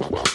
Wow.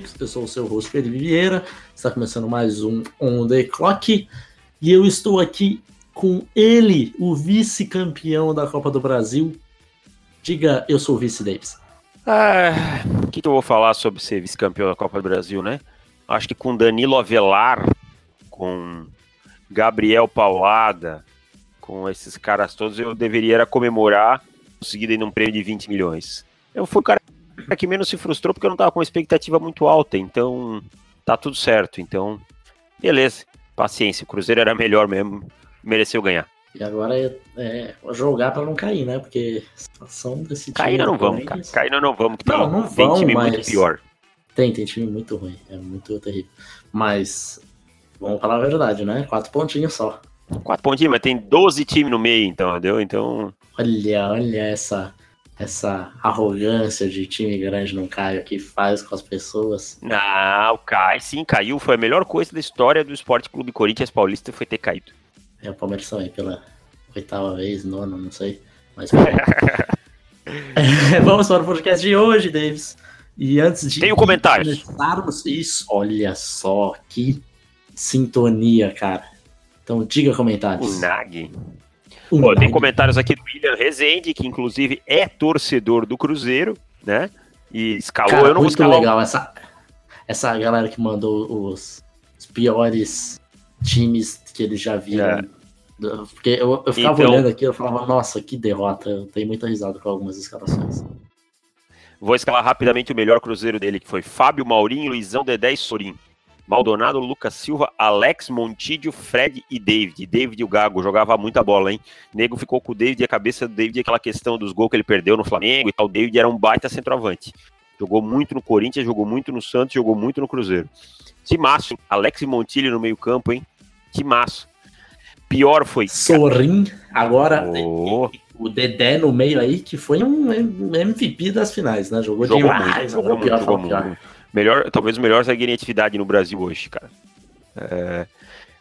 Amigos. Eu sou o seu host Felipe Vieira. Está começando mais um On The Clock. E eu estou aqui com ele, o vice-campeão da Copa do Brasil. Diga, eu sou o vice Davis. Ah, o que, eu vou falar sobre ser vice-campeão da Copa do Brasil, né? Acho que com Danilo Avelar, com Gabriel Paulada, com esses caras todos, eu deveria comemorar conseguido ainda um prêmio de 20 milhões. Eu fui o cara que menos se frustrou porque eu não tava com uma expectativa muito alta, então tá tudo certo. Então, beleza, paciência. O Cruzeiro era melhor mesmo, mereceu ganhar. E agora é, é jogar para não cair, né? Porque a situação desse time. Cair não vamos, cara. Cair não vamos, que não, não tem vão, time mas... muito pior. Tem, tem time muito ruim, é muito terrível. Mas, vamos falar a verdade, né? Quatro pontinhos só. Quatro pontinhos, mas tem 12 times no meio, então, entendeu? Então. Olha, olha essa essa arrogância de time grande não cai que faz com as pessoas. Não, cai sim, caiu. Foi a melhor coisa da história do Esporte Clube Corinthians Paulista foi ter caído. É, o Palmeiras também, pela oitava vez, nona, não sei. Mas Vamos para o podcast de hoje, Davis. E antes de. Tem um comentário. Começarmos isso, olha só que sintonia, cara. Então diga comentários. O Nag. Pô, tem comentários aqui do William Rezende, que inclusive é torcedor do Cruzeiro, né? E escalou. Cara, eu não muito vou escalar. legal essa, essa galera que mandou os, os piores times que eles já viram. É. Porque eu, eu ficava Então- olhando aqui eu falava, nossa, que derrota. Eu tenho muita risada com algumas escalações. Vou escalar rapidamente o melhor Cruzeiro dele, que foi Fábio, Maurinho, Luizão, Dedé e Sorim. Maldonado, Lucas Silva, Alex, Montídio, Fred e David. David e o Gago jogava muita bola, hein? Nego ficou com o David e a cabeça do David aquela questão dos gols que ele perdeu no Flamengo e tal. O David era um baita centroavante. Jogou muito no Corinthians, jogou muito no Santos, jogou muito no Cruzeiro. Timaço, Alex Montilho no meio-campo, hein? Timaço. Pior foi. Sorin, agora Oh. o Dedé no meio aí, que foi um MVP das finais, né? Jogou, Jogou demais. muito, jogou muito, pior, jogou muito. Melhor, talvez o melhor zagueiro em atividade no Brasil hoje, cara. É,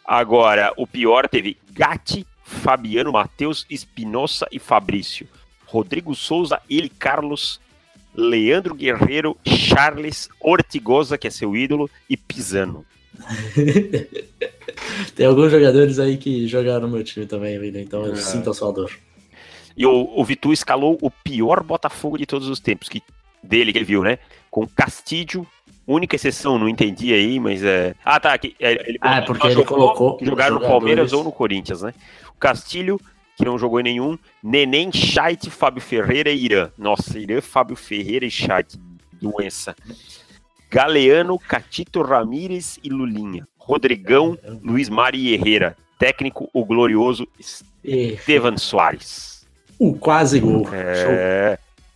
Agora, o pior teve Gatti, Fabiano, Matheus, Espinosa e Fabrício. Rodrigo Souza, ele, Carlos, Leandro Guerreiro, Charles, Ortigosa, que é seu ídolo, e Pisano. Tem alguns jogadores aí que jogaram no meu time também, William, então eu É. sinto a sua dor. E o, o Vitu escalou o pior Botafogo de todos os tempos, que dele que ele viu, né? Com Castilho, única exceção, não entendi aí, mas é. Ah, tá. Que, é, ele Ah, porque só ele colocou que jogaram no Palmeiras ou no Corinthians, né? O Castilho, que não jogou em nenhum, Neném, Chait, Fábio Ferreira e Irã. Nossa, Irã, Fábio Ferreira e Chait. Doença. Galeano, Catito Ramírez e Lulinha. Rodrigão, Luiz Mari Herrera. Técnico, o glorioso Estevan Soares. o quase gol. Show.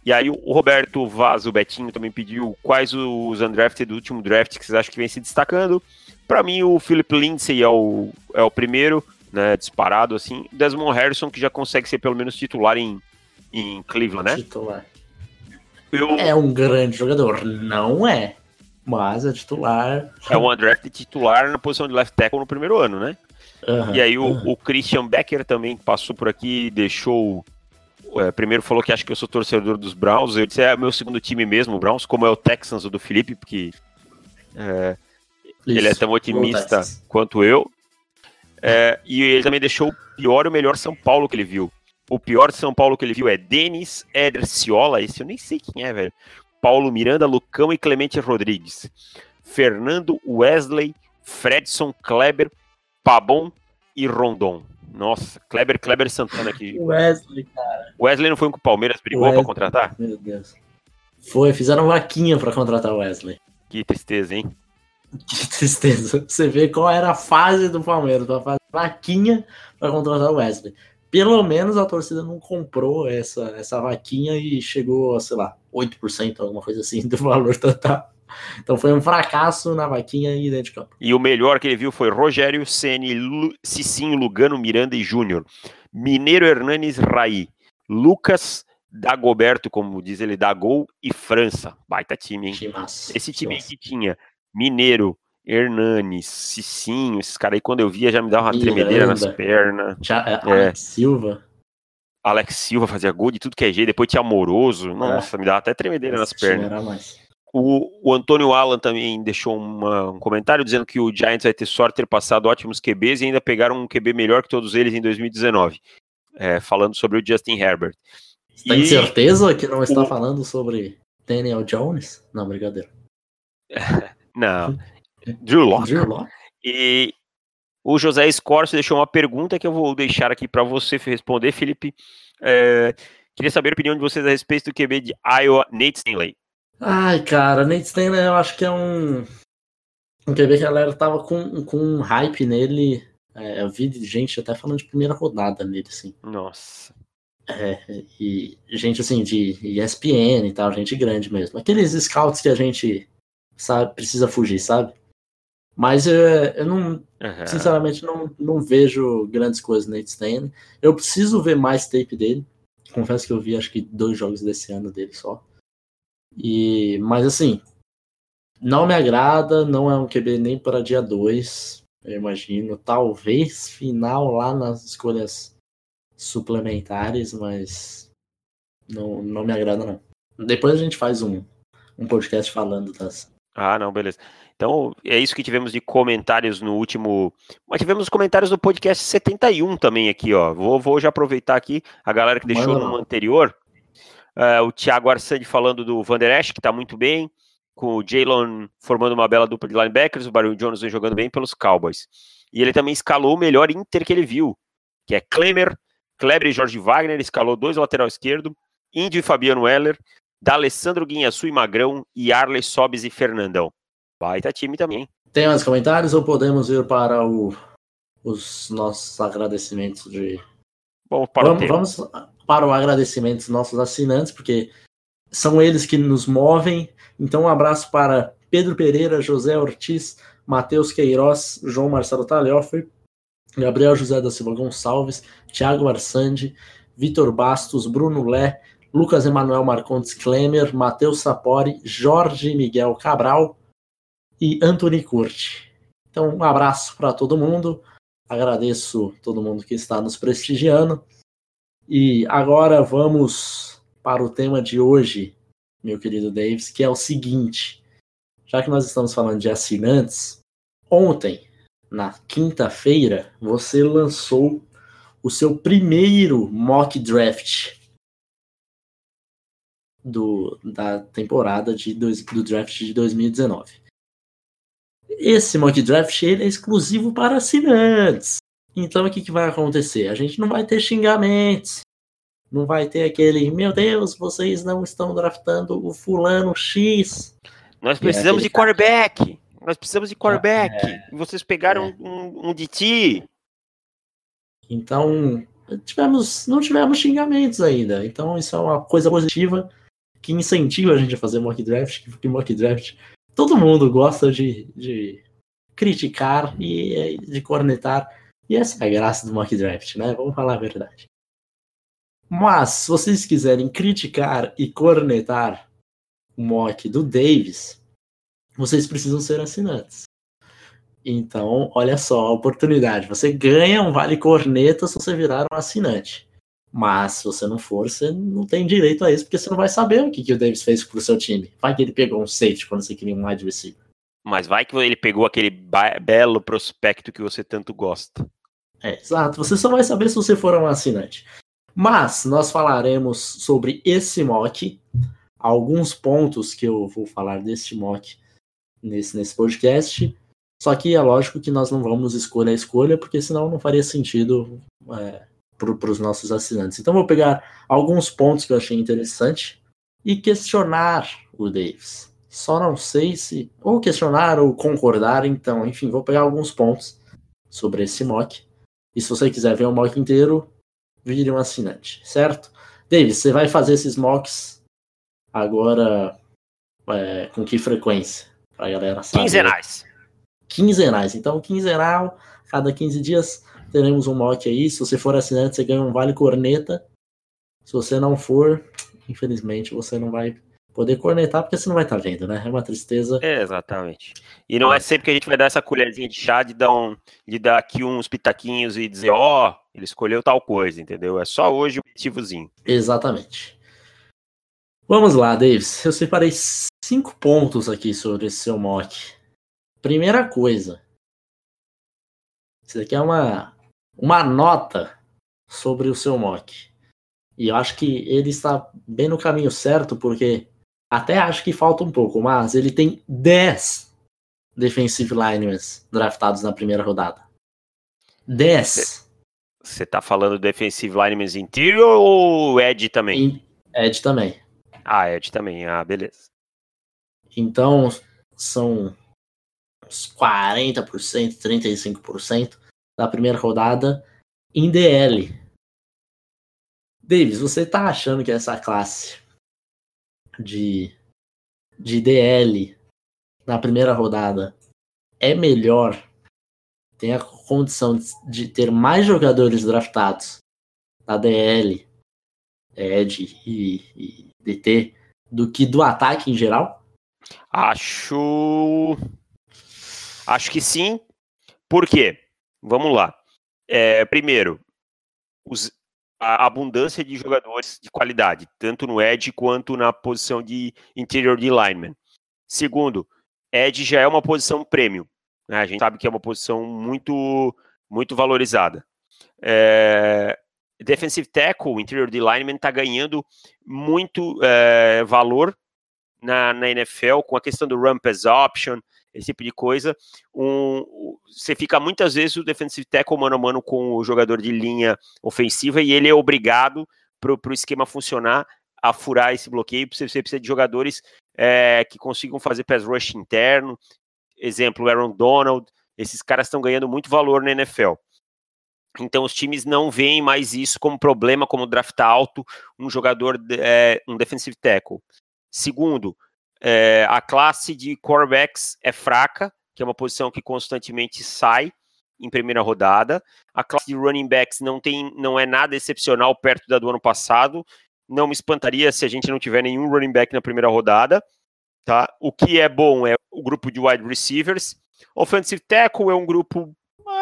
E aí o Roberto Vaz, o Betinho, também pediu quais os undrafted do último draft que vocês acham que vem se destacando. Pra mim, o Philip Lindsay é o, é o primeiro, né, disparado, assim. Desmond Harrison, que já consegue ser pelo menos titular em, em Cleveland, né? Titular. Eu, É um grande jogador, não é, mas é titular. é um undrafted titular na posição de left tackle no primeiro ano, né? Aham, E aí o, aham. o Christian Becker também passou por aqui, deixou. É, primeiro falou que acha que eu sou torcedor dos Browns. Eu disse, é meu segundo time mesmo, o Browns, como é o Texans o do Felipe, porque é, ele é tão otimista quanto eu. É, e ele também deixou o pior e o melhor São Paulo que ele viu. O pior São Paulo que ele viu é Denis Ederciola, esse eu nem sei quem é, velho. Paulo Miranda, Lucão e Clemente Rodrigues. Fernando Wesley, Fredson Kleber, Pabon e Rondon. Nossa, Kleber, Kleber Santana aqui. Wesley, cara, Wesley não foi um que o Palmeiras brigou Wesley. pra contratar? meu Deus. Foi, fizeram vaquinha pra contratar o Wesley. Que tristeza, hein? Que tristeza. Você vê qual era a fase do Palmeiras, pra fazer vaquinha pra contratar o Wesley. Pelo menos a torcida não comprou essa, essa vaquinha e chegou a, sei lá, 8%, alguma coisa assim, do valor total. Então foi um fracasso na vaquinha e dentro de campo. E o melhor que ele viu foi Rogério Ceni, Lu, Cicinho, Lugano, Miranda e Júnior. Mineiro Hernanes Raí. Lucas Dagoberto, como diz ele, Dagol e França. Baita time, hein? Timaço, Esse time que tinha Mineiro, Hernanes, Cicinho, esses caras aí, quando eu via, já me dava uma Miranda. tremedeira nas pernas. Já, é, Alex Silva. Alex Silva fazia gol de tudo que é jeito, depois tinha Amoroso. Nossa, me dava até tremedeira nas esse time pernas. O, o Antônio Alan também deixou uma- um comentário dizendo que o Giants vai ter sorte de ter passado ótimos QBs e ainda pegaram um QB melhor que todos eles em 2019. É, falando sobre o Justin Herbert. Você tem E- certeza que não está o- falando sobre Daniel Jones? Não, brincadeira. Não. Drew Lock. Drew Lock? E o José Scorcio deixou uma pergunta que eu vou deixar aqui para você responder, Felipe. É, queria saber a opinião de vocês a respeito do QB de Iowa, Nate Stanley. Ai, cara, Nate Stanley eu acho que é um. Um QB que a galera tava com, com um hype nele. É, eu vi gente até falando de primeira rodada nele, assim. Nossa. É, e gente assim, de ESPN e tal, gente grande mesmo. Aqueles scouts que a gente sabe, precisa fugir, sabe? Mas é, eu não, Aham. sinceramente, não, não vejo grandes coisas no Nate Stanley. Eu preciso ver mais tape dele. Confesso que eu vi acho que dois jogos desse ano dele só. E, mas assim, não me agrada, não é um QB nem para dia 2, eu imagino. Talvez final lá nas escolhas suplementares, mas não, não me agrada não. Depois a gente faz um, um podcast falando das. Ah, não, beleza. Então, é isso que tivemos de comentários no último. Mas tivemos os comentários do podcast 71 também aqui, ó. Vou, vou já aproveitar aqui a galera que deixou Manda no anterior. É, o Thiago Arsani falando do Van Der Esch, que tá muito bem. Com o Jalen formando uma bela dupla de linebackers, o Barry Jones vem jogando bem pelos Cowboys. E ele também escalou o melhor Inter que ele viu, que é Klemer, Kleber e Jorge Wagner, escalou dois lateral esquerdo, Índio e Fabiano Heller, D'Alessandro Guinhaçu e Magrão, e Arley Sobes e Fernandão. Baita time também. Tem mais comentários ou podemos ir para o, os nossos agradecimentos de Vamos para o vamos, tema. vamos para o agradecimento dos nossos assinantes, porque são eles que nos movem. Então, um abraço para Pedro Pereira, José Ortiz, Matheus Queiroz, João Marcelo Talhofer, Gabriel José da Silva Gonçalves, Thiago Arsandi, Vitor Bastos, Bruno Lé, Lucas Emanuel Marcondes Klemer, Matheus Sapori, Jorge Miguel Cabral e Anthony Curti. Então, um abraço para todo mundo. Agradeço todo mundo que está nos prestigiando. E agora vamos para o tema de hoje, meu querido Davis, que é o seguinte: já que nós estamos falando de assinantes, ontem, na quinta-feira, você lançou o seu primeiro mock draft do, da temporada de dois, do draft de 2019. Esse mock draft ele é exclusivo para assinantes. Então o que, que vai acontecer? A gente não vai ter xingamentos. Não vai ter aquele, meu Deus, vocês não estão draftando o fulano X. Nós É, precisamos aquele de quarterback. Nós precisamos de quarterback. É. Vocês pegaram É. um, um de ti. Então, tivemos, não tivemos xingamentos ainda. Então, isso é uma coisa positiva que incentiva a gente a fazer mock draft, porque mock draft todo mundo gosta de, de criticar e de cornetar. E essa é a graça do mock draft, né? Vamos falar a verdade. Mas, se vocês quiserem criticar e cornetar o mock do Davis, vocês precisam ser assinantes. Então, olha só a oportunidade. Você ganha um vale corneta se você virar um assinante. Mas se você não for, você não tem direito a isso, porque você não vai saber o que, que o Davis fez pro seu time. Vai que ele pegou um safety quando você queria um wide receiver. Mas vai que ele pegou aquele belo prospecto que você tanto gosta. É, exato. Você só vai saber se você for um assinante. Mas nós falaremos sobre esse mock, alguns pontos que eu vou falar deste mock nesse, nesse podcast. Só que é lógico que nós não vamos escolha a escolha, porque senão não faria sentido é, para os nossos assinantes. Então vou pegar alguns pontos que eu achei interessante e questionar o Davis. Só não sei se. Ou questionar ou concordar, então, enfim, vou pegar alguns pontos sobre esse mock. E se você quiser ver o mock inteiro, vire um assinante, certo? Davis, você vai fazer esses mocks agora É, com que frequência? Pra galera saber. Quinzenais. Quinzenais. Então, quinzenal, cada 15 dias teremos um mock aí. Se você for assinante, você ganha um vale corneta. Se você não for, infelizmente, você não vai poder cornetar porque você não vai estar tá vendo, né? É uma tristeza. É, exatamente. E não é sempre que a gente vai dar essa colherzinha de chá de dar, um, de dar aqui uns pitaquinhos e dizer, ó, oh, ele escolheu tal coisa, entendeu? É só hoje o objetivozinho. Exatamente. Vamos lá, Davis. Eu separei cinco pontos aqui sobre esse seu mock. Primeira coisa. Isso aqui é uma, uma nota sobre o seu mock. E eu acho que ele está bem no caminho certo, porque até acho que falta um pouco, mas ele tem 10 defensive linemen draftados na primeira rodada. 10. Você tá falando defensive linemen interior ou Ed também? Ed também. Ah, Ed também. Ah, beleza. Então, são uns 40%, 35% da primeira rodada em DL. Davis, você tá achando que essa classe de, de DL na primeira rodada é melhor, tem a condição de ter mais jogadores draftados na DL, Ed e, e DT do que do ataque em geral? Acho. Acho que sim. Por quê? Vamos lá. É, primeiro, os, a abundância de jogadores de qualidade, tanto no edge quanto na posição de interior de lineman. Segundo, edge já é uma posição premium. Né? A gente sabe que é uma posição muito, muito valorizada. É, defensive tackle, interior de lineman, está ganhando muito é, valor na, na, NFL com a questão do run pass option, esse tipo de coisa. Um, você fica muitas vezes o defensive tackle mano a mano com o jogador de linha ofensiva e ele é obrigado para o esquema funcionar a furar esse bloqueio. Você, você precisa de jogadores é, que consigam fazer pass rush interno. Exemplo, Aaron Donald. Esses caras estão ganhando muito valor na NFL. Então os times não veem mais isso como problema, como draftar alto um jogador, é, um defensive tackle. Segundo, é, a classe de quarterbacks é fraca, que é uma posição que constantemente sai em primeira rodada. A classe de running backs não tem, não é nada excepcional perto da do ano passado. Não me espantaria se a gente não tiver nenhum running back na primeira rodada. Tá? O que é bom é o grupo de wide receivers. Offensive tackle é um grupo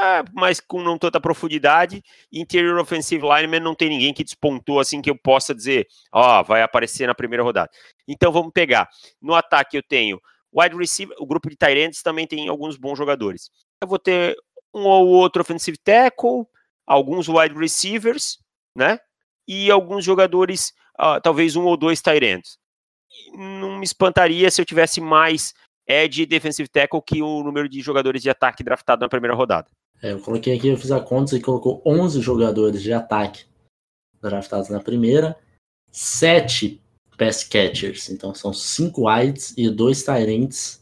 é, mas com não tanta profundidade. Interior offensive lineman não tem ninguém que despontou assim que eu possa dizer, ó, oh, vai aparecer na primeira rodada. Então vamos pegar. No ataque eu tenho wide receiver, o grupo de tight também tem alguns bons jogadores. Eu vou ter um ou outro offensive tackle, alguns wide receivers, né? E alguns jogadores, uh, talvez um ou dois tight Não me espantaria se eu tivesse mais edge defensive tackle que o número de jogadores de ataque draftado na primeira rodada. É, eu coloquei aqui, eu fiz a conta e colocou 11 jogadores de ataque draftados na primeira, 7 pass catchers, então são 5 wides e 2 tyrants.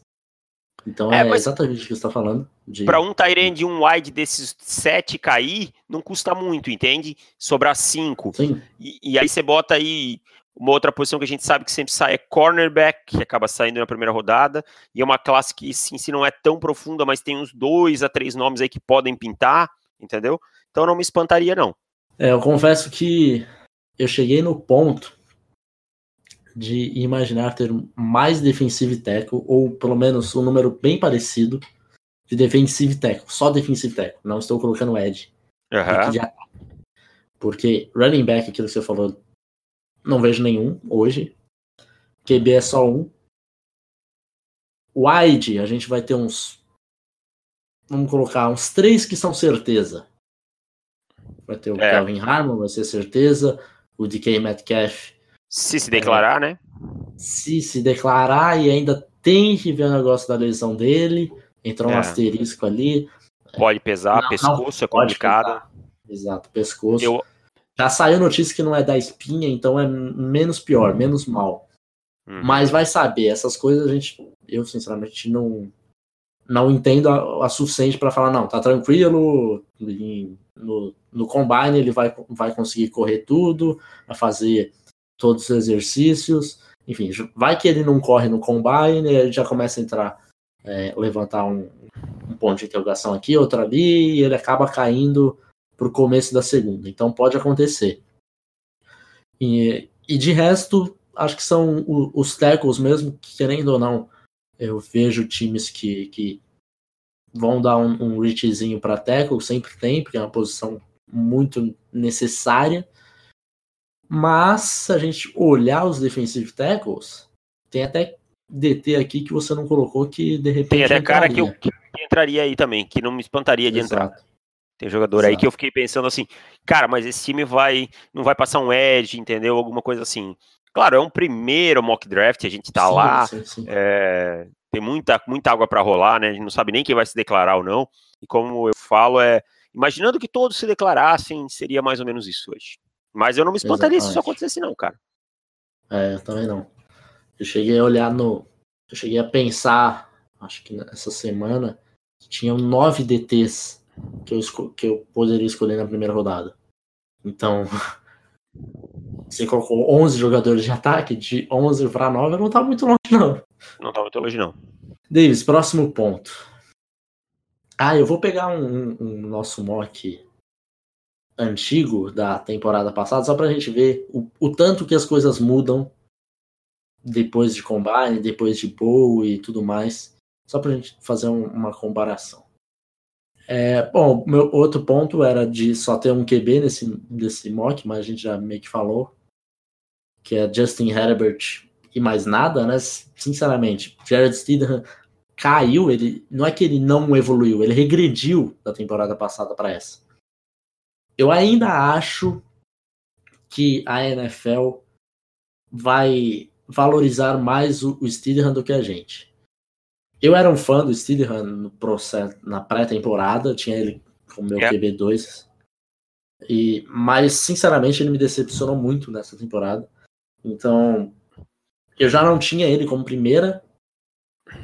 Então é, é exatamente o que você está falando. De... Para um Tyrant e um wide desses 7 cair, não custa muito, entende? Sobrar 5. E, e aí você bota aí uma outra posição que a gente sabe que sempre sai é cornerback, que acaba saindo na primeira rodada, e é uma classe que sim, se não é tão profunda, mas tem uns dois a três nomes aí que podem pintar, entendeu? Então não me espantaria, não. É, eu confesso que eu cheguei no ponto de imaginar ter mais defensive tackle, ou pelo menos um número bem parecido de defensive tackle, só defensive tackle, não estou colocando edge. Uhum. Porque running back, aquilo que você falou, não vejo nenhum hoje. QB é só um. Wide, a gente vai ter uns. Vamos colocar uns três que são certeza. Vai ter o é. Calvin Harmon, vai ser certeza. O DK Metcalf. Se se declarar, é, né? Se se declarar e ainda tem que ver o negócio da lesão dele. Entrou é. um asterisco ali. Pode pesar, não, pescoço não, é complicado. Exato, pescoço. Eu, já saiu notícia que não é da espinha, então é menos pior, menos mal. Uhum. Mas vai saber, essas coisas a gente, eu sinceramente não não entendo a, a suficiente para falar, não, tá tranquilo, no, no combine ele vai, vai conseguir correr tudo, vai fazer todos os exercícios, enfim, vai que ele não corre no combine, ele já começa a entrar, é, levantar um, um, ponto de interrogação aqui, outro ali, e ele acaba caindo para o começo da segunda. Então pode acontecer. E, e de resto, acho que são os tackles mesmo, que, querendo ou não, eu vejo times que, que vão dar um, um reachzinho para tackle, sempre tem, porque é uma posição muito necessária. Mas se a gente olhar os defensive tackles, tem até DT aqui que você não colocou que de repente. Tem até cara que, eu, que entraria aí também, que não me espantaria de Exato. entrar. Tem jogador Exato. aí que eu fiquei pensando assim, cara, mas esse time vai não vai passar um edge, entendeu? Alguma coisa assim. Claro, é um primeiro mock draft, a gente tá sim, lá, sim, sim. É, tem muita, muita água para rolar, né? A gente não sabe nem quem vai se declarar ou não. E como eu falo, é imaginando que todos se declarassem, seria mais ou menos isso hoje. Mas eu não me espantaria Exatamente. se isso acontecesse, não, cara. É, eu também não. Eu cheguei a olhar no. Eu cheguei a pensar, acho que essa semana, que tinham nove DTs que eu, que eu poderia escolher na primeira rodada. Então, Você colocou 11 jogadores de ataque, de 11 para 9, não tá muito longe, não. Não tá muito longe, não. Davis, próximo ponto. Ah, eu vou pegar um, um nosso mock antigo da temporada passada, só pra gente ver o, o, tanto que as coisas mudam depois de Combine, depois de Bowl e tudo mais. Só pra gente fazer um, uma comparação. É, bom, meu outro ponto era de só ter um QB nesse, nesse mock, mas a gente já meio que falou, que é Justin Herbert e mais nada, né? Sinceramente, Jared Stidham caiu, ele não é que ele não evoluiu, ele regrediu da temporada passada para essa. Eu ainda acho que a NFL vai valorizar mais o, o Stidham do que a gente. Eu era um fã do Steelham no processo, na pré-temporada, tinha ele como meu yeah. QB2. E, mas, sinceramente, ele me decepcionou muito nessa temporada. Então, eu já não tinha ele como primeira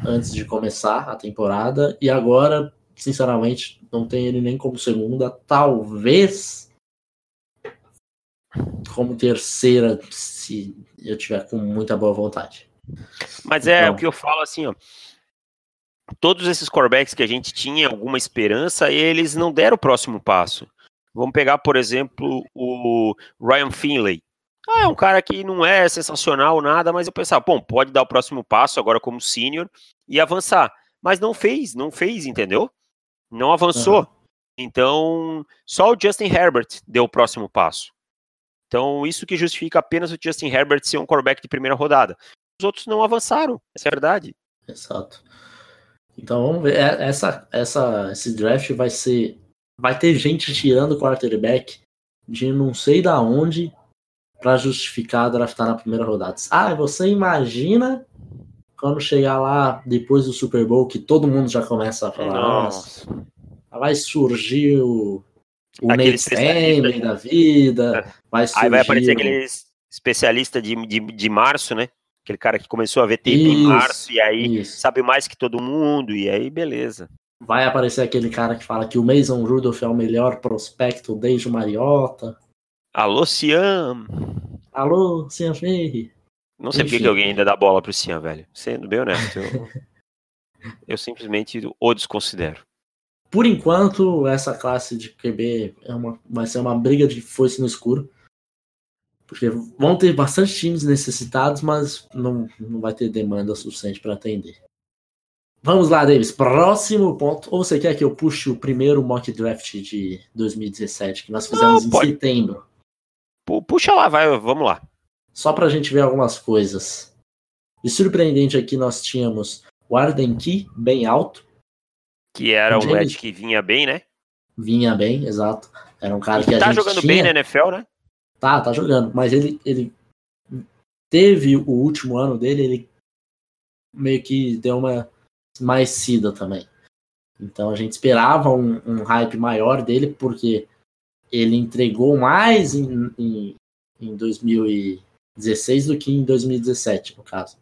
antes de começar a temporada. E agora, sinceramente, não tenho ele nem como segunda. Talvez como terceira, se eu tiver com muita boa vontade. Mas é então, o que eu falo assim, ó todos esses corebacks que a gente tinha alguma esperança, eles não deram o próximo passo. Vamos pegar, por exemplo, o Ryan Finley. Ah, é um cara que não é sensacional nada, mas eu pensava, bom, pode dar o próximo passo agora como sênior e avançar. Mas não fez, não fez, entendeu? Não avançou. Uhum. Então, só o Justin Herbert deu o próximo passo. Então, isso que justifica apenas o Justin Herbert ser um quarterback de primeira rodada. Os outros não avançaram, essa é a verdade. Exato. Então vamos ver. É, essa, essa, esse draft vai ser. Vai ter gente tirando quarterback de não sei da onde para justificar draftar na primeira rodada. Ah, você imagina quando chegar lá depois do Super Bowl que todo mundo já começa a falar, nossa, nossa vai surgir o, o Nate Stanley da vida, é. vai surgir Aí vai aparecer aquele especialista de, de, de março, né? Aquele cara que começou a ver tape isso, em março e aí isso. sabe mais que todo mundo, e aí beleza. Vai aparecer aquele cara que fala que o Mason Rudolph é o melhor prospecto desde o Mariota. Alô, Cian! Alô, Cian Ferri! Não sei porque que alguém ainda dá bola pro Cian, velho. Sendo bem honesto, eu, eu simplesmente o desconsidero. Por enquanto, essa classe de QB é uma, vai ser uma briga de foice no escuro. Porque vão ter bastante times necessitados, mas não, não vai ter demanda suficiente para atender. Vamos lá, Davis. Próximo ponto. Ou você quer que eu puxe o primeiro mock draft de 2017 que nós fizemos não, em pode. setembro? Puxa lá, vai, vamos lá. Só para a gente ver algumas coisas. De surpreendente aqui nós tínhamos o Arden Key bem alto. Que era um James... que vinha bem, né? Vinha bem, exato. Era um cara que, que a tá jogando tinha... bem na NFL, né? Tá, tá jogando. Mas ele, ele teve o último ano dele, ele meio que deu uma mais também. Então a gente esperava um, um, hype maior dele, porque ele entregou mais em, em, em 2016 do que em 2017, no caso.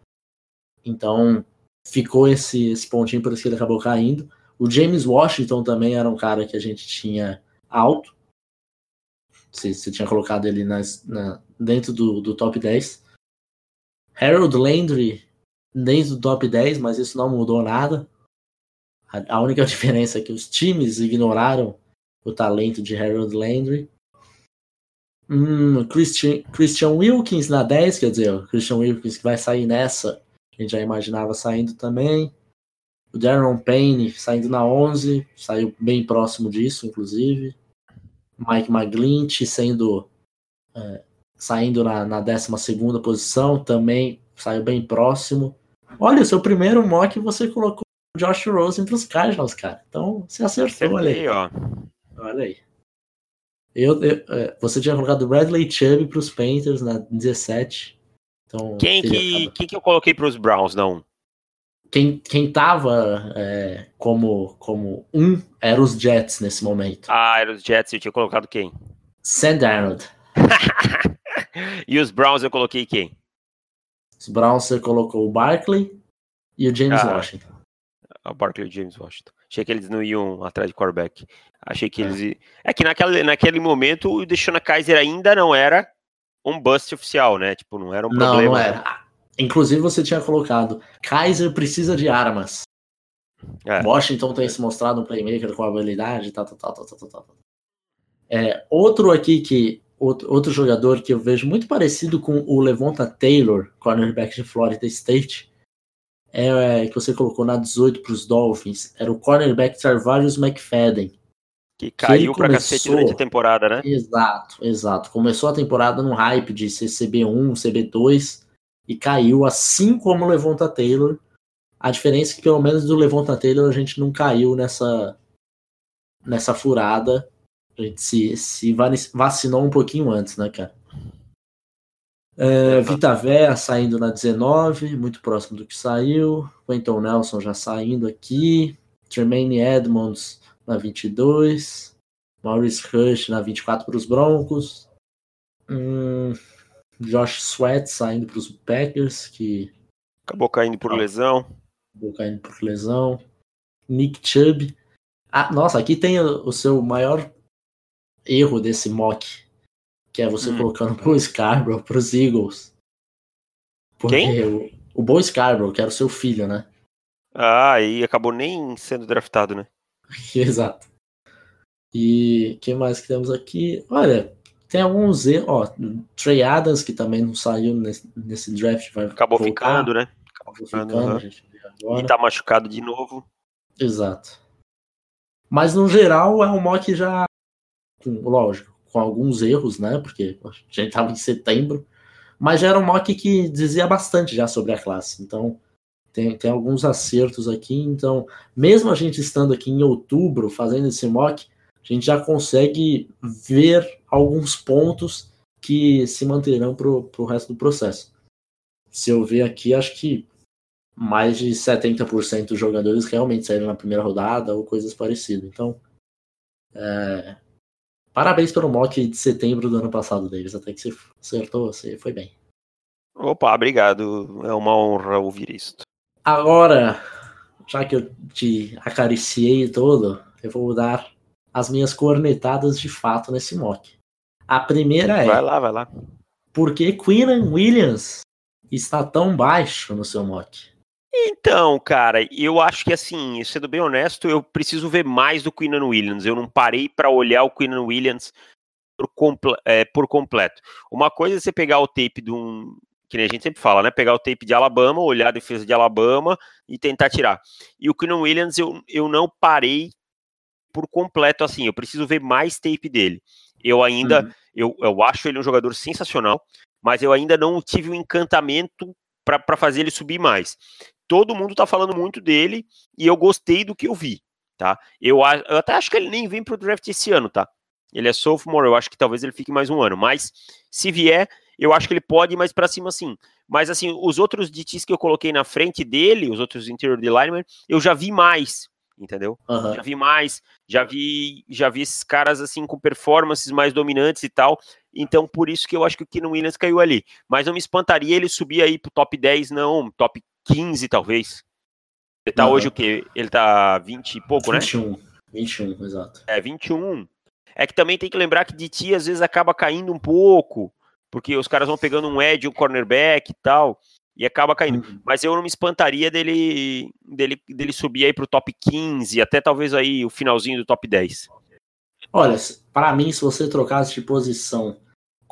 Então ficou esse, esse pontinho por isso que ele acabou caindo. O James Washington também era um cara que a gente tinha alto, você, você tinha colocado ele nas, na, dentro do, do top 10. Harold Landry dentro do top 10, mas isso não mudou nada. A, a única diferença é que os times ignoraram o talento de Harold Landry. Hum, Christian, Christian Wilkins na 10, quer dizer, o Christian Wilkins que vai sair nessa, a gente já imaginava saindo também. O Darren Payne saindo na 11, saiu bem próximo disso, inclusive. Mike McGlinch sendo é, saindo na, na 12 posição, também saiu bem próximo. Olha, o seu primeiro mock você colocou o Josh Rose entre os Cardinals, cara. Então você acertou, olha aí. Ó. Olha aí. Eu, eu, é, você tinha colocado Bradley Chubb para os Panthers na 17. Então, quem, que, quem que eu coloquei para os Browns, não? Quem, quem tava é, como, como um era os Jets nesse momento. Ah, era os Jets. Eu tinha colocado quem? Sam Darnold. e os Browns eu coloquei quem? Os Browns você colocou o Barkley e o James ah, Washington. O Barkley e o James Washington. Achei que eles não iam atrás de quarterback. Achei que é. eles. É que naquele, naquele momento o Deshaun Kaiser ainda não era um bust oficial, né? Tipo, não era um problema. Não, não era. Inclusive você tinha colocado Kaiser precisa de armas. É. Washington tem se mostrado um playmaker com habilidade, tal, tal, tal, tal, tal, tal. É, outro aqui que outro, outro jogador que eu vejo muito parecido com o Levonta Taylor, cornerback de Florida State, é, é que você colocou na 18 para os Dolphins, era o cornerback Tarvarius McFadden. Que caiu que pra cacete durante a temporada, né? Exato, exato. Começou a temporada no hype de ser CB1, CB2 e caiu assim como o Levonta Taylor. A diferença é que pelo menos do Levonta Taylor a gente não caiu nessa nessa furada a gente se, se vacinou um pouquinho antes, né, cara? É, Vita Véia saindo na 19, muito próximo do que saiu. Quentin Nelson já saindo aqui. Tremaine Edmonds na 22. Maurice Rush na 24 para os Broncos. Hum, Josh Sweat saindo para os Packers, que. Acabou caindo por lesão. Acabou caindo por lesão. Nick Chubb. Ah, nossa, aqui tem o, o seu maior erro desse mock, que é você hum. colocando o Bo Scarborough pros Eagles. Porque Quem? O, o Bo Scarborough, que era o seu filho, né? Ah, e acabou nem sendo draftado, né? Exato. E que mais que temos aqui? Olha, tem alguns erros. Ó, Trey Adams, que também não saiu nesse, nesse draft, vai Acabou voltar. ficando, né? Acabou ficando, uhum. E tá machucado de novo. Exato. Mas no geral é um mock já lógico, com alguns erros, né? Porque a gente estava em setembro, mas já era um mock que dizia bastante já sobre a classe. Então tem, tem alguns acertos aqui. Então, mesmo a gente estando aqui em outubro fazendo esse mock, a gente já consegue ver alguns pontos que se manterão para o resto do processo. Se eu ver aqui, acho que mais de 70% dos jogadores realmente saíram na primeira rodada ou coisas parecidas. Então, é, Parabéns pelo mock de setembro do ano passado, Davis. Até que você acertou, você foi bem. Opa, obrigado. É uma honra ouvir isso. Agora, já que eu te acariciei todo, eu vou dar as minhas cornetadas de fato nesse mock. A primeira é. Vai lá, vai lá. Por que Queenan Williams está tão baixo no seu mock? Então, cara, eu acho que assim, sendo bem honesto, eu preciso ver mais do Queenan Williams. Eu não parei para olhar o Queenan Williams por, comple é, por, completo. Uma coisa é você pegar o tape de um. Que nem a gente sempre fala, né? Pegar o tape de Alabama, olhar a defesa de Alabama e tentar tirar. E o Queenan Williams, eu, eu não parei por completo assim. Eu preciso ver mais tape dele. Eu ainda. Uhum. Eu, eu acho ele um jogador sensacional, mas eu ainda não tive o um encantamento para fazer ele subir mais todo mundo tá falando muito dele e eu gostei do que eu vi, tá? Eu, eu até acho que ele nem vem pro draft esse ano, tá? Ele é sophomore, eu acho que talvez ele fique mais um ano, mas se vier, eu acho que ele pode ir mais para cima sim. Mas assim, os outros DTs que eu coloquei na frente dele, os outros interior de lineman, eu já vi mais, entendeu? Uhum. Já vi mais, já vi, já vi esses caras assim com performances mais dominantes e tal. Então, por isso que eu acho que o Keenan Williams caiu ali. Mas não me espantaria ele subir aí pro top 10, não, top 15, talvez. Ele tá uhum. hoje o quê? Ele tá 20 e pouco, 21, né? 21, 21, exato. É, 21. É que também tem que lembrar que de ti às vezes acaba caindo um pouco, porque os caras vão pegando um edge, um cornerback e tal. e acaba caindo. Uhum. Mas eu não me espantaria dele, dele, dele subir aí pro top 15, até talvez aí o finalzinho do top 10. Olha, para mim, se você trocasse de posição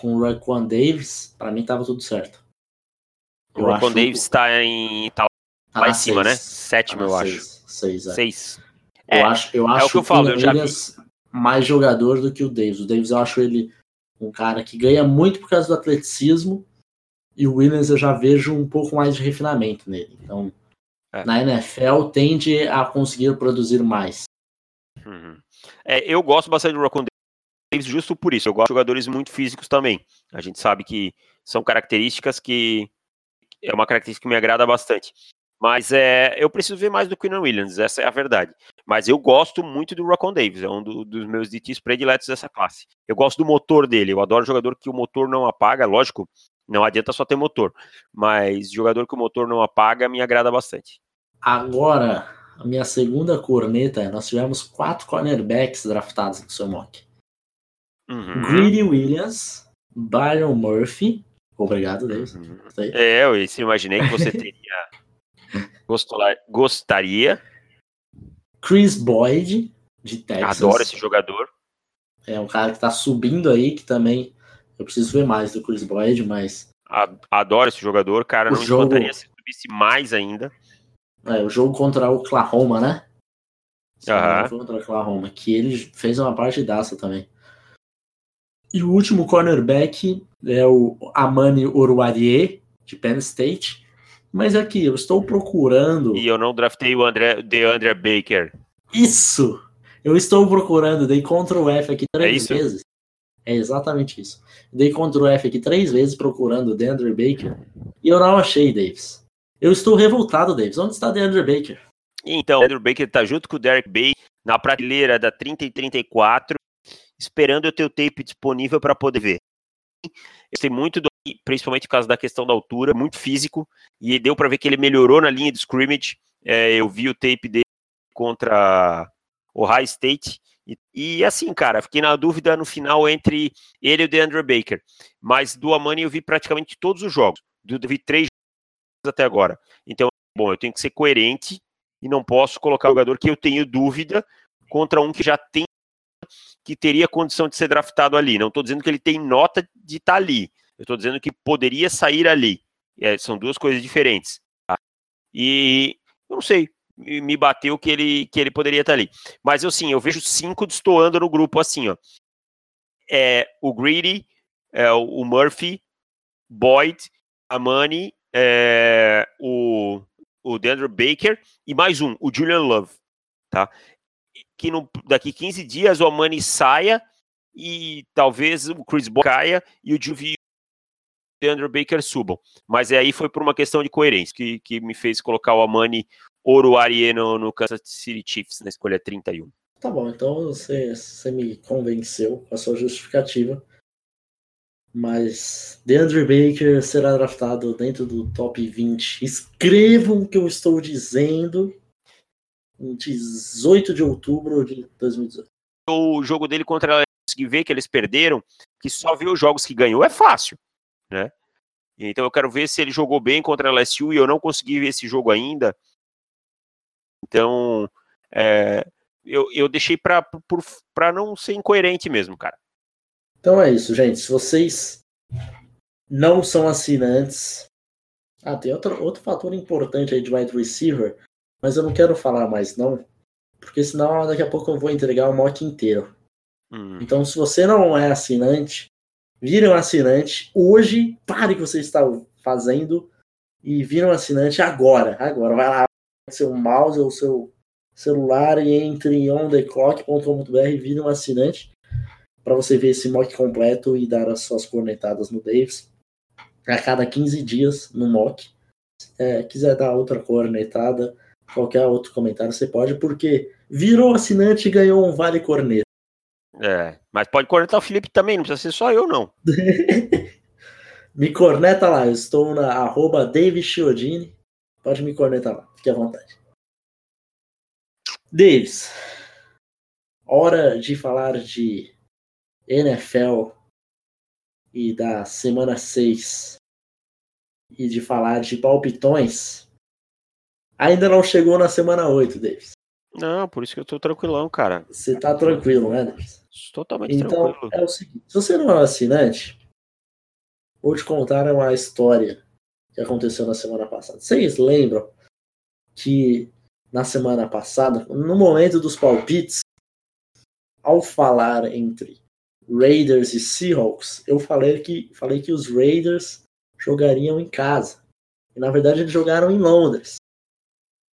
com o Raquan Davis, para mim tava tudo certo. Eu o Raquan Davis tá em. tá, tá lá em cima, seis. né? Sétimo, tá eu seis. acho. Seis, é. Seis. Eu é, acho, eu acho é o que eu falo, eu já mais jogador do que o Davis. O Davis eu acho ele um cara que ganha muito por causa do atleticismo e o Williams eu já vejo um pouco mais de refinamento nele. Então, é. na NFL tende a conseguir produzir mais. Uhum. É, eu gosto bastante do Rocco Davis justo por isso. Eu gosto de jogadores muito físicos também. A gente sabe que são características que é uma característica que me agrada bastante. Mas é, eu preciso ver mais do Quinn Williams, essa é a verdade. Mas eu gosto muito do Rockon Davis, é um do, dos meus DTs prediletos dessa classe. Eu gosto do motor dele, eu adoro jogador que o motor não apaga, lógico, não adianta só ter motor, mas jogador que o motor não apaga me agrada bastante. Agora, a minha segunda corneta, nós tivemos quatro cornerbacks draftados no seu mock. Uhum. Greedy Williams, Byron Murphy, obrigado, Davis. Uhum. É, eu imaginei que você teria gostaria. Chris Boyd, de Texas. Adoro esse jogador. É um cara que tá subindo aí, que também. Eu preciso ver mais do Chris Boyd, mas. Adoro esse jogador, cara. O não jogo... encantaria se subisse mais ainda. É, o jogo contra o Oklahoma, né? Aham. Contra o Oklahoma, que ele fez uma partidaça também. E o último cornerback é o Amani Oruarie, de Penn State. Mas aqui, eu estou procurando. E eu não draftei o André, André Baker. Isso! Eu estou procurando, dei Ctrl F aqui três é vezes. É exatamente isso. Dei Ctrl F aqui três vezes procurando o DeAndre Baker e eu não achei, Davis. Eu estou revoltado, Davis. Onde está DeAndre Baker? Então, o DeAndre Baker está junto com o Derek Bay na prateleira da 30 e 34, esperando eu ter o tape disponível para poder ver. Eu sei muito do principalmente por causa da questão da altura, muito físico, e deu para ver que ele melhorou na linha de scrimmage. É, eu vi o tape dele contra o High State, e, e, assim, cara, fiquei na dúvida no final entre ele e o DeAndre Baker, mas do Amani eu vi praticamente todos os jogos, do, vi três jogos até agora. Então, bom, eu tenho que ser coerente e não posso colocar o jogador que eu tenho dúvida contra um que já tem que teria condição de ser draftado ali. Não estou dizendo que ele tem nota de estar tá ali, eu estou dizendo que poderia sair ali. É, são duas coisas diferentes. Tá? E eu não sei, me bateu que ele, que ele poderia estar ali. Mas eu sim, eu vejo cinco destoando no grupo assim, ó. É, o Greedy, é, o Murphy, Boyd, Amani, é, o, o Baker e mais um, o Julian Love, tá? Que no, daqui 15 dias o Amani saia e talvez o Chris Boyd caia e o Juvi DeAndre Baker subam. Mas aí foi por uma questão de coerência que, que me fez colocar o Amani Oruarie no, no Kansas City Chiefs na escolha 31. Tá bom, então você, você me convenceu com a sua justificativa. Mas DeAndre Baker será draftado dentro do top 20. Escrevam o que eu estou dizendo 18 de outubro de 2018. O jogo dele contra a consegui ver que eles perderam, que só ver os jogos que ganhou é fácil né? Então eu quero ver se ele jogou bem contra a LSU e eu não consegui ver esse jogo ainda. Então, é, eu, eu deixei para não ser incoerente mesmo, cara. Então é isso, gente. Se vocês não são assinantes. Ah, tem outro, outro fator importante aí de wide receiver, mas eu não quero falar mais, não. Porque senão daqui a pouco eu vou entregar o mock inteiro. Hum. Então, se você não é assinante, Vire um assinante hoje, pare o que você está fazendo e vire um assinante agora. Agora, vai lá, seu mouse ou seu celular e entre em ontheclock.com.br e vire um assinante para você ver esse mock completo e dar as suas cornetadas no Davis a cada 15 dias no mock. Se é, quiser dar outra cornetada, qualquer outro comentário você pode, porque virou assinante e ganhou um vale corneta. É, mas pode cornetar o Felipe também, não precisa ser só eu, não. me corneta lá, eu estou na arroba David Chiodini. Pode me cornetar lá, fique à vontade. Davis, hora de falar de NFL e da semana 6 e de falar de palpitões, ainda não chegou na semana 8, Davis. Não, por isso que eu tô tranquilão, cara. Você tá tranquilo, né, Davis? Totalmente então, tranquilo. é o seguinte: se você não é um assinante, vou te contar uma história que aconteceu na semana passada. Vocês lembram que na semana passada, no momento dos palpites, ao falar entre Raiders e Seahawks, eu falei que, falei que os Raiders jogariam em casa. E na verdade eles jogaram em Londres.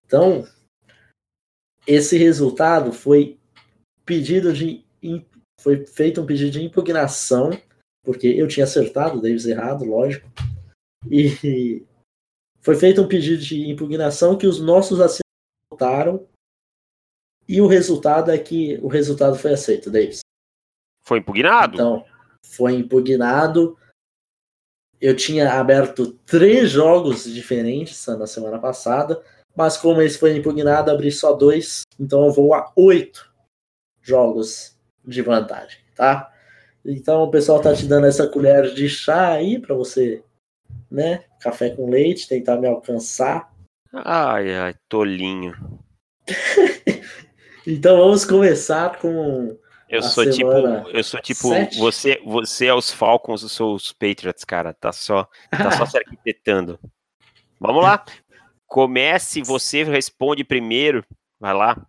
Então, esse resultado foi pedido de foi feito um pedido de impugnação, porque eu tinha acertado, Davis errado, lógico. E foi feito um pedido de impugnação que os nossos assinantes votaram. E o resultado é que o resultado foi aceito, Davis. Foi impugnado? Então, foi impugnado. Eu tinha aberto três jogos diferentes na semana passada, mas como esse foi impugnado, abri só dois, então eu vou a oito jogos de vantagem, tá? Então o pessoal tá te dando essa colher de chá aí para você, né? Café com leite, tentar me alcançar. Ai, ai, tolinho. então vamos começar com eu sou tipo, eu sou tipo, você, você é os Falcons, eu sou os Patriots, cara. Tá só, tá só se arquitetando. Vamos lá. Comece, você responde primeiro. Vai lá.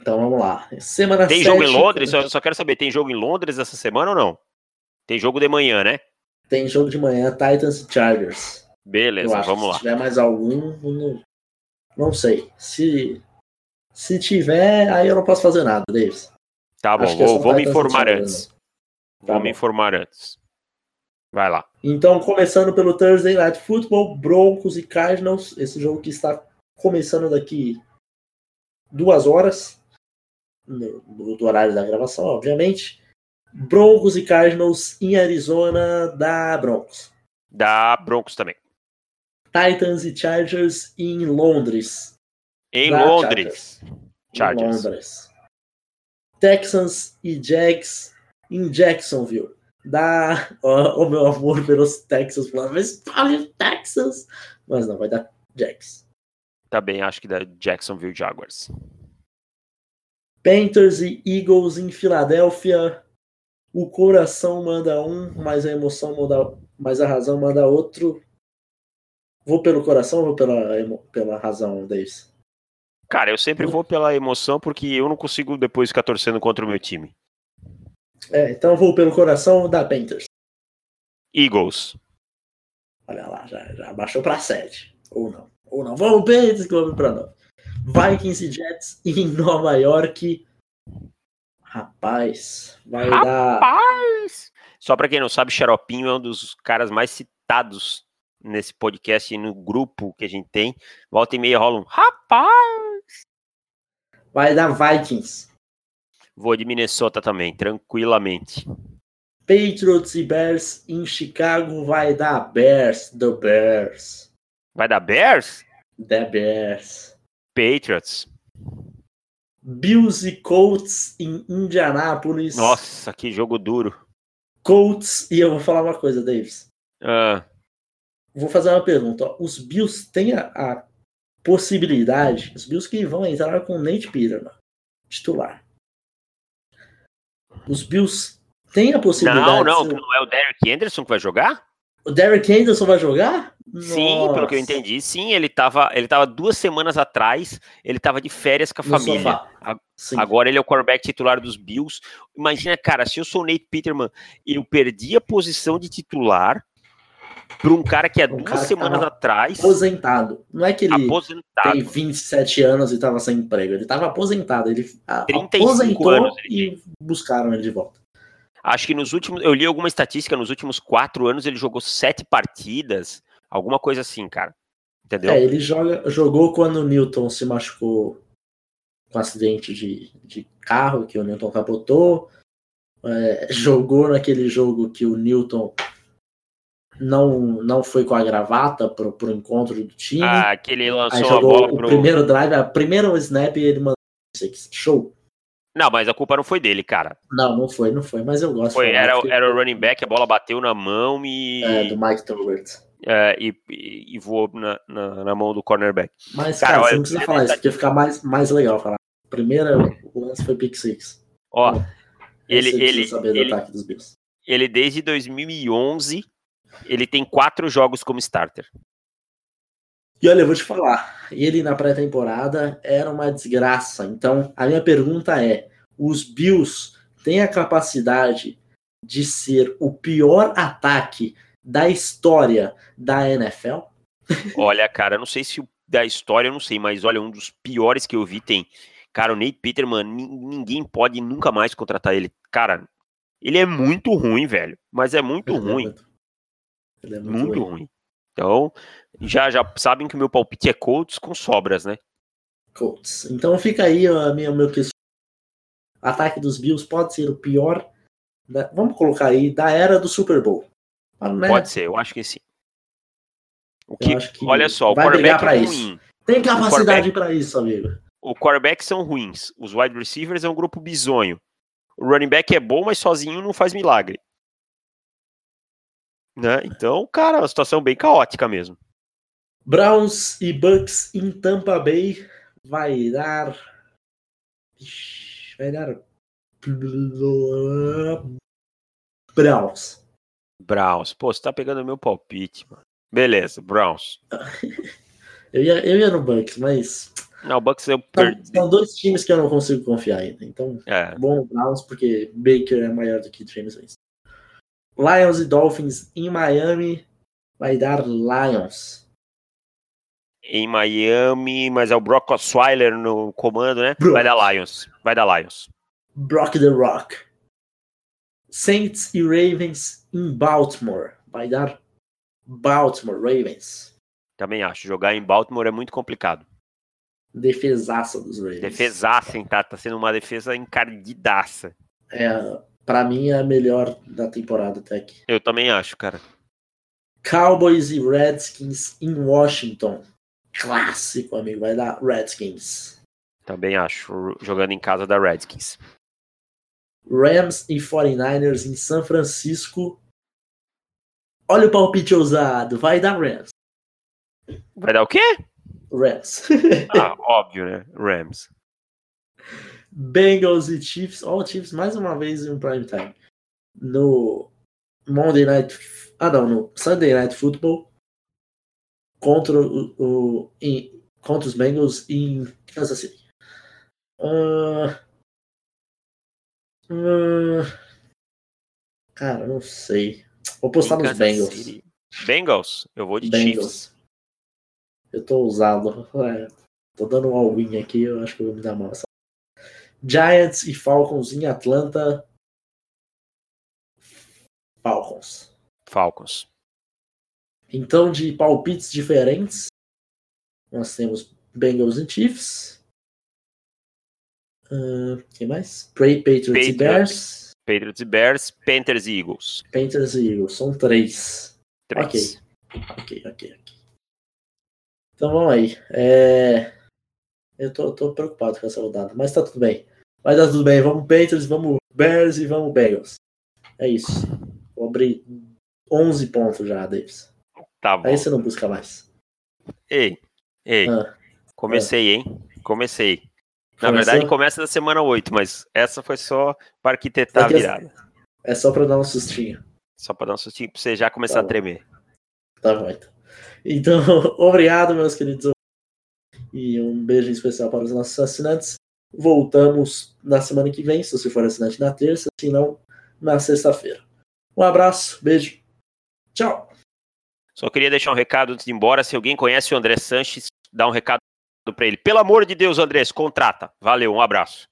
Então vamos lá. Semana Tem jogo em Londres? Eu só quero saber, tem jogo em Londres essa semana ou não? Tem jogo de manhã, né? Tem jogo de manhã, Titans e Chargers. Beleza, vamos lá. Se tiver mais algum, não, não sei. Se, se tiver, aí eu não posso fazer nada, Davis. Tá bom, vou, vou me informar antes. Tá vou bom. me informar antes. Vai lá. Então, começando pelo Thursday Night Football, Broncos e Cardinals, esse jogo que está começando daqui duas horas, no, no horário da gravação, obviamente. Broncos e Cardinals em Arizona, da Broncos. Da Broncos também. Titans e Chargers em Londres. Em Londres. Chargers. Chargers. Em Londres. Texans e Jags em Jacksonville. Dá o oh, meu amor pelos Texans, mas fale Texas. Mas não, vai dar Jags. Também acho que dá Jacksonville Jaguars. Panthers e Eagles em Filadélfia. O coração manda um, mas a emoção manda, mas a razão manda outro. Vou pelo coração ou vou pela, pela razão, Davis? Cara, eu sempre vou pela emoção porque eu não consigo depois ficar torcendo contra o meu time. É, então eu vou pelo coração da Panthers. Eagles. Olha lá, já, já baixou para 7. Ou não. Ou não. Vamos Panthers que vamos para 9. Vikings e Jets em Nova York. Rapaz, vai Rapaz. dar. Rapaz! Só para quem não sabe, Xaropinho é um dos caras mais citados nesse podcast e no grupo que a gente tem. Volta e meia rola um rapaz. Vai dar Vikings. Vou de Minnesota também, tranquilamente. Patriots e Bears em Chicago vai dar Bears, The Bears. Vai dar Bears? The Bears. Patriots. Bills e Colts em Indianápolis. Nossa, que jogo duro. Colts, e eu vou falar uma coisa, Davis. Ah vou fazer uma pergunta. Os Bills têm a, a, possibilidade, os Bills que vão entrar com o Nate Peterman, titular. Os Bills têm a possibilidade. Não, não, ser... não é o Derek Anderson que vai jogar? O Derek Anderson vai jogar? Sim, Nossa. pelo que eu entendi, sim, ele estava ele tava duas semanas atrás, ele estava de férias com a no família. Agora ele é o quarterback titular dos Bills. Imagina, cara, se eu sou o Nate Peterman, eu perdi a posição de titular para um cara que há um duas semanas atrás. Aposentado. Não é que ele aposentado. tem 27 anos e estava sem emprego. Ele estava aposentado. Ele aposentou anos, e buscaram ele de volta. Acho que nos últimos. Eu li alguma estatística, nos últimos quatro anos ele jogou sete partidas. Alguma coisa assim, cara. Entendeu? É, ele joga, jogou quando o Newton se machucou com um acidente de, de carro, que o Newton capotou. É, jogou naquele jogo que o Newton não, não foi com a gravata pro, pro encontro do time. Ah, que ele lançou Aí jogou a bola o pro... primeiro drive, a primeiro snap ele mandou show. Não, mas a culpa não foi dele, cara. Não, não foi, não foi, mas eu gosto. Foi, era, era o running back, a bola bateu na mão e... É, do Mike Tolbert. é, e, e, voou na, na, na, mão do cornerback. Mas, cara, cara você não precisa falar isso, porque ficar mais, mais legal falar. Primeiro lance foi pick six. Ó, ele, ele, ele, ele desde 2011, ele tem quatro jogos como starter. E olha, eu vou te falar, ele na pré-temporada era uma desgraça. Então, a minha pergunta é: os Bills têm a capacidade de ser o pior ataque da história da NFL? Olha, cara, não sei se da história, eu não sei, mas olha, um dos piores que eu vi tem. Cara, o Nate Peterman, ninguém pode nunca mais contratar ele. Cara, ele é muito ruim, velho. Mas é muito ele ruim. Muito, é muito, muito ruim. ruim. Então, já, já sabem que o meu palpite é Colts com sobras, né? Colts. Então fica aí a minha, o meu questionamento. Ataque dos Bills pode ser o pior, da, vamos colocar aí, da era do Super Bowl. Né? Pode ser, eu acho que sim. O que, que olha só, o quarterback é ruim. Tem capacidade para isso, amigo. O quarterback são ruins. Os wide receivers é um grupo bizonho. O running back é bom, mas sozinho não faz milagre. Né? Então, cara, é uma situação bem caótica mesmo. Browns e Bucks em Tampa Bay vai dar. Vai dar. Browns. Browns. Pô, você tá pegando meu palpite, mano. Beleza, Browns. eu, ia, eu ia no Bucks, mas. Não, o Bucks eu perdi. São dois times que eu não consigo confiar ainda. Então, é. bom no Browns, porque Baker é maior do que James Winston. Lions e Dolphins em Miami vai dar Lions em Miami, mas é o Brock Osweiler no comando, né? Vai dar Lions. Vai dar Lions. Brock the Rock. Saints e Ravens em Baltimore. Vai dar Baltimore Ravens. Também acho. Jogar em Baltimore é muito complicado. Defesaça dos Ravens. Defesaça, hein? Tá, tá sendo uma defesa encardidaça. É, pra mim é a melhor da temporada até aqui. Eu também acho, cara. Cowboys e Redskins em Washington clássico, amigo. Vai dar Redskins. Também acho, jogando em casa da Redskins. Rams e 49ers em São Francisco. Olha o palpite ousado. Vai dar Rams. Vai dar o quê? Rams. ah, óbvio, né? Rams. Bengals e Chiefs. Ó, oh, Chiefs mais uma vez em prime time. No Monday Night. Ah, não, no Sunday Night Football contra, o, o em, contra os Bengals em Kansas City. Uh, uh, cara, não sei. Vou postar nos Bengals. City. Bengals? Eu vou de Bengals. Chiefs. Eu tô usado. É, tô dando um all-in aqui, eu acho que eu vou me dar mal. Giants e Falcons em Atlanta. Falcons. Falcons. Então, de palpites diferentes, nós temos Bengals e Chiefs. Uh, quem mais? Patriots, Patriots e Bears. Patriots e Bears, Panthers e Eagles. Panthers e Eagles, são três. Três. Ok, ok, ok. ok. Então vamos aí. É... Eu tô, tô, preocupado com essa rodada, mas tá tudo bem. Vai dar tudo bem. Vamos Patriots, vamos Bears e vamos Bengals. É isso. Vou abrir 11 pontos já, Davis. Tá bom. Aí você não busca mais. Ei, ei. Ah, comecei, ah. hein? Comecei. Na Começou? verdade, começa da semana 8, mas essa foi só para arquitetar a virada. É só para dar um sustinho. Só para dar um sustinho para você já começar tá a tremer. Tá bom, então. Então, obrigado, meus queridos. E um beijo especial para os nossos assinantes. Voltamos na semana que vem, se você for assinante na terça, se não, na sexta-feira. Um abraço, beijo. Tchau. Só queria deixar um recado antes de ir embora. Se alguém conhece o André Sanches, dá um recado para ele. Pelo amor de Deus, André, contrata. Valeu, um abraço.